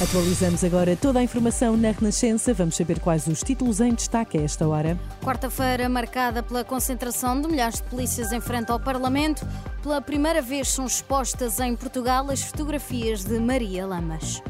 Atualizamos agora toda a informação na Renascença. Vamos saber quais os títulos em destaque a esta hora. Quarta-feira marcada pela concentração de milhares de polícias em frente ao Parlamento. Pela primeira vez são expostas em Portugal as fotografias de Maria Lamas.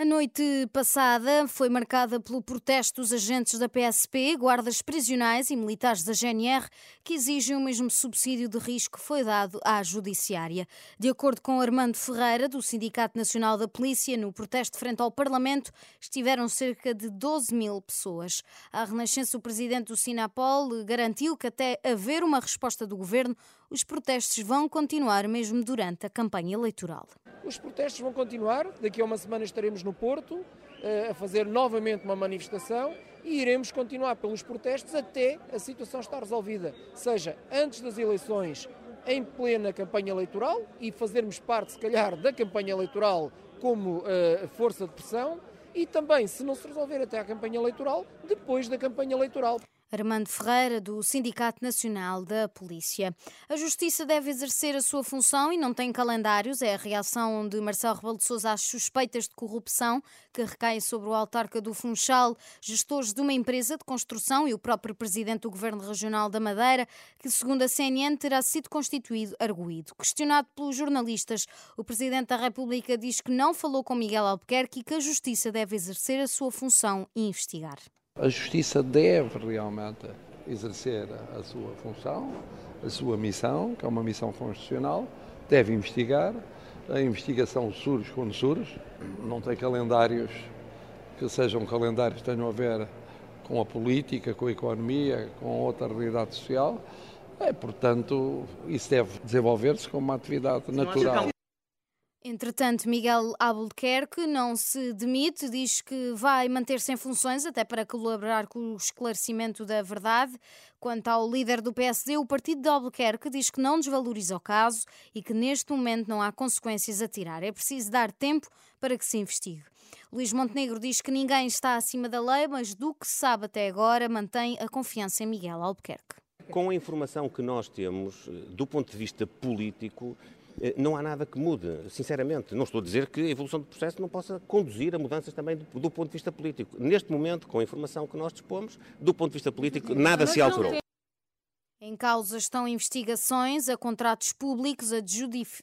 A noite passada foi marcada pelo protesto dos agentes da PSP, guardas prisionais e militares da GNR que exigem o mesmo subsídio de risco que foi dado à Judiciária. De acordo com Armando Ferreira, do Sindicato Nacional da Polícia, no protesto frente ao Parlamento estiveram cerca de 12 mil pessoas. A Renascença, o presidente do Sinapol, garantiu que até haver uma resposta do governo, os protestos vão continuar mesmo durante a campanha eleitoral. Os protestos vão continuar, daqui a uma semana estaremos no Porto eh, a fazer novamente uma manifestação e iremos continuar pelos protestos até a situação estar resolvida, seja antes das eleições, em plena campanha eleitoral e fazermos parte, se calhar, da campanha eleitoral como uh, força de pressão, e também, se não se resolver até a campanha eleitoral, depois da campanha eleitoral. Armando Ferreira, do Sindicato Nacional da Polícia. A Justiça deve exercer a sua função e não tem calendários. É a reação de Marcelo Rebelo de Sousa às suspeitas de corrupção que recaem sobre o autarca do Funchal, gestores de uma empresa de construção e o próprio presidente do Governo Regional da Madeira, que, segundo a CNN, terá sido constituído arguído. Questionado pelos jornalistas, o presidente da República diz que não falou com Miguel Albuquerque e que a Justiça deve exercer a sua função e investigar. A Justiça deve realmente exercer a sua função, a sua missão, que é uma missão constitucional, deve investigar. A investigação surge quando surge, não tem calendários que sejam calendários que tenham a ver com a política, com a economia, com outra realidade social. É, portanto, isso deve desenvolver-se como uma atividade natural. Entretanto, Miguel Albuquerque não se demite, diz que vai manter-se em funções até para colaborar com o esclarecimento da verdade. Quanto ao líder do PSD, o partido de Albuquerque diz que não desvaloriza o caso e que neste momento não há consequências a tirar. É preciso dar tempo para que se investigue. Luís Montenegro diz que ninguém está acima da lei, mas do que se sabe até agora mantém a confiança em Miguel Albuquerque. Com a informação que nós temos, do ponto de vista político, eh, não há nada que mude, sinceramente. Não estou a dizer que a evolução do processo não possa conduzir a mudanças também do, do ponto de vista político. Neste momento, com a informação que nós dispomos, do ponto de vista político, nada se alterou. Em causa estão investigações a contratos públicos,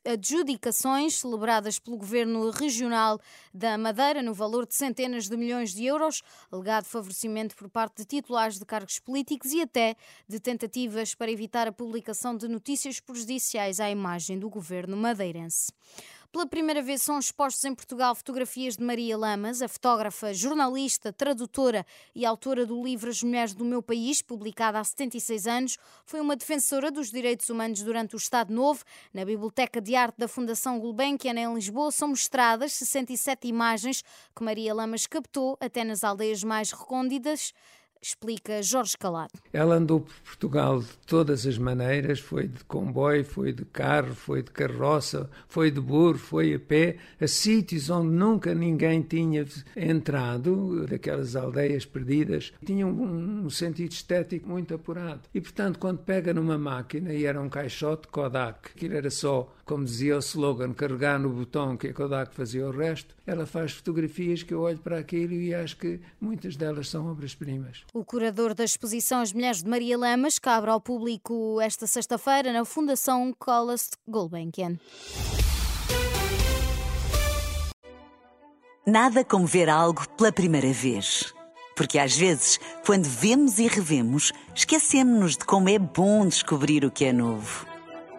adjudicações celebradas pelo Governo Regional da Madeira no valor de centenas de milhões de euros, alegado favorecimento por parte de titulares de cargos políticos e até de tentativas para evitar a publicação de notícias prejudiciais à imagem do governo madeirense. Pela primeira vez são expostos em Portugal fotografias de Maria Lamas, a fotógrafa, jornalista, tradutora e autora do livro As Mulheres do Meu País, publicada há 76 anos. Foi uma defensora dos direitos humanos durante o Estado Novo. Na Biblioteca de Arte da Fundação Gulbenkian, em Lisboa, são mostradas 67 imagens que Maria Lamas captou até nas aldeias mais recônditas explica Jorge Calado. Ela andou por Portugal de todas as maneiras, foi de comboio, foi de carro, foi de carroça, foi de burro, foi a pé, a sítios onde nunca ninguém tinha entrado, daquelas aldeias perdidas, tinham um, um sentido estético muito apurado. E, portanto, quando pega numa máquina, e era um caixote Kodak, aquilo era só, como dizia o slogan, carregar no botão que a Kodak fazia o resto, ela faz fotografias que eu olho para aquilo e acho que muitas delas são obras-primas. O curador da exposição As Mulheres de Maria Lamas, que abre ao público esta sexta-feira na Fundação Colas Gulbenkian. Nada como ver algo pela primeira vez. Porque às vezes, quando vemos e revemos, esquecemos-nos de como é bom descobrir o que é novo.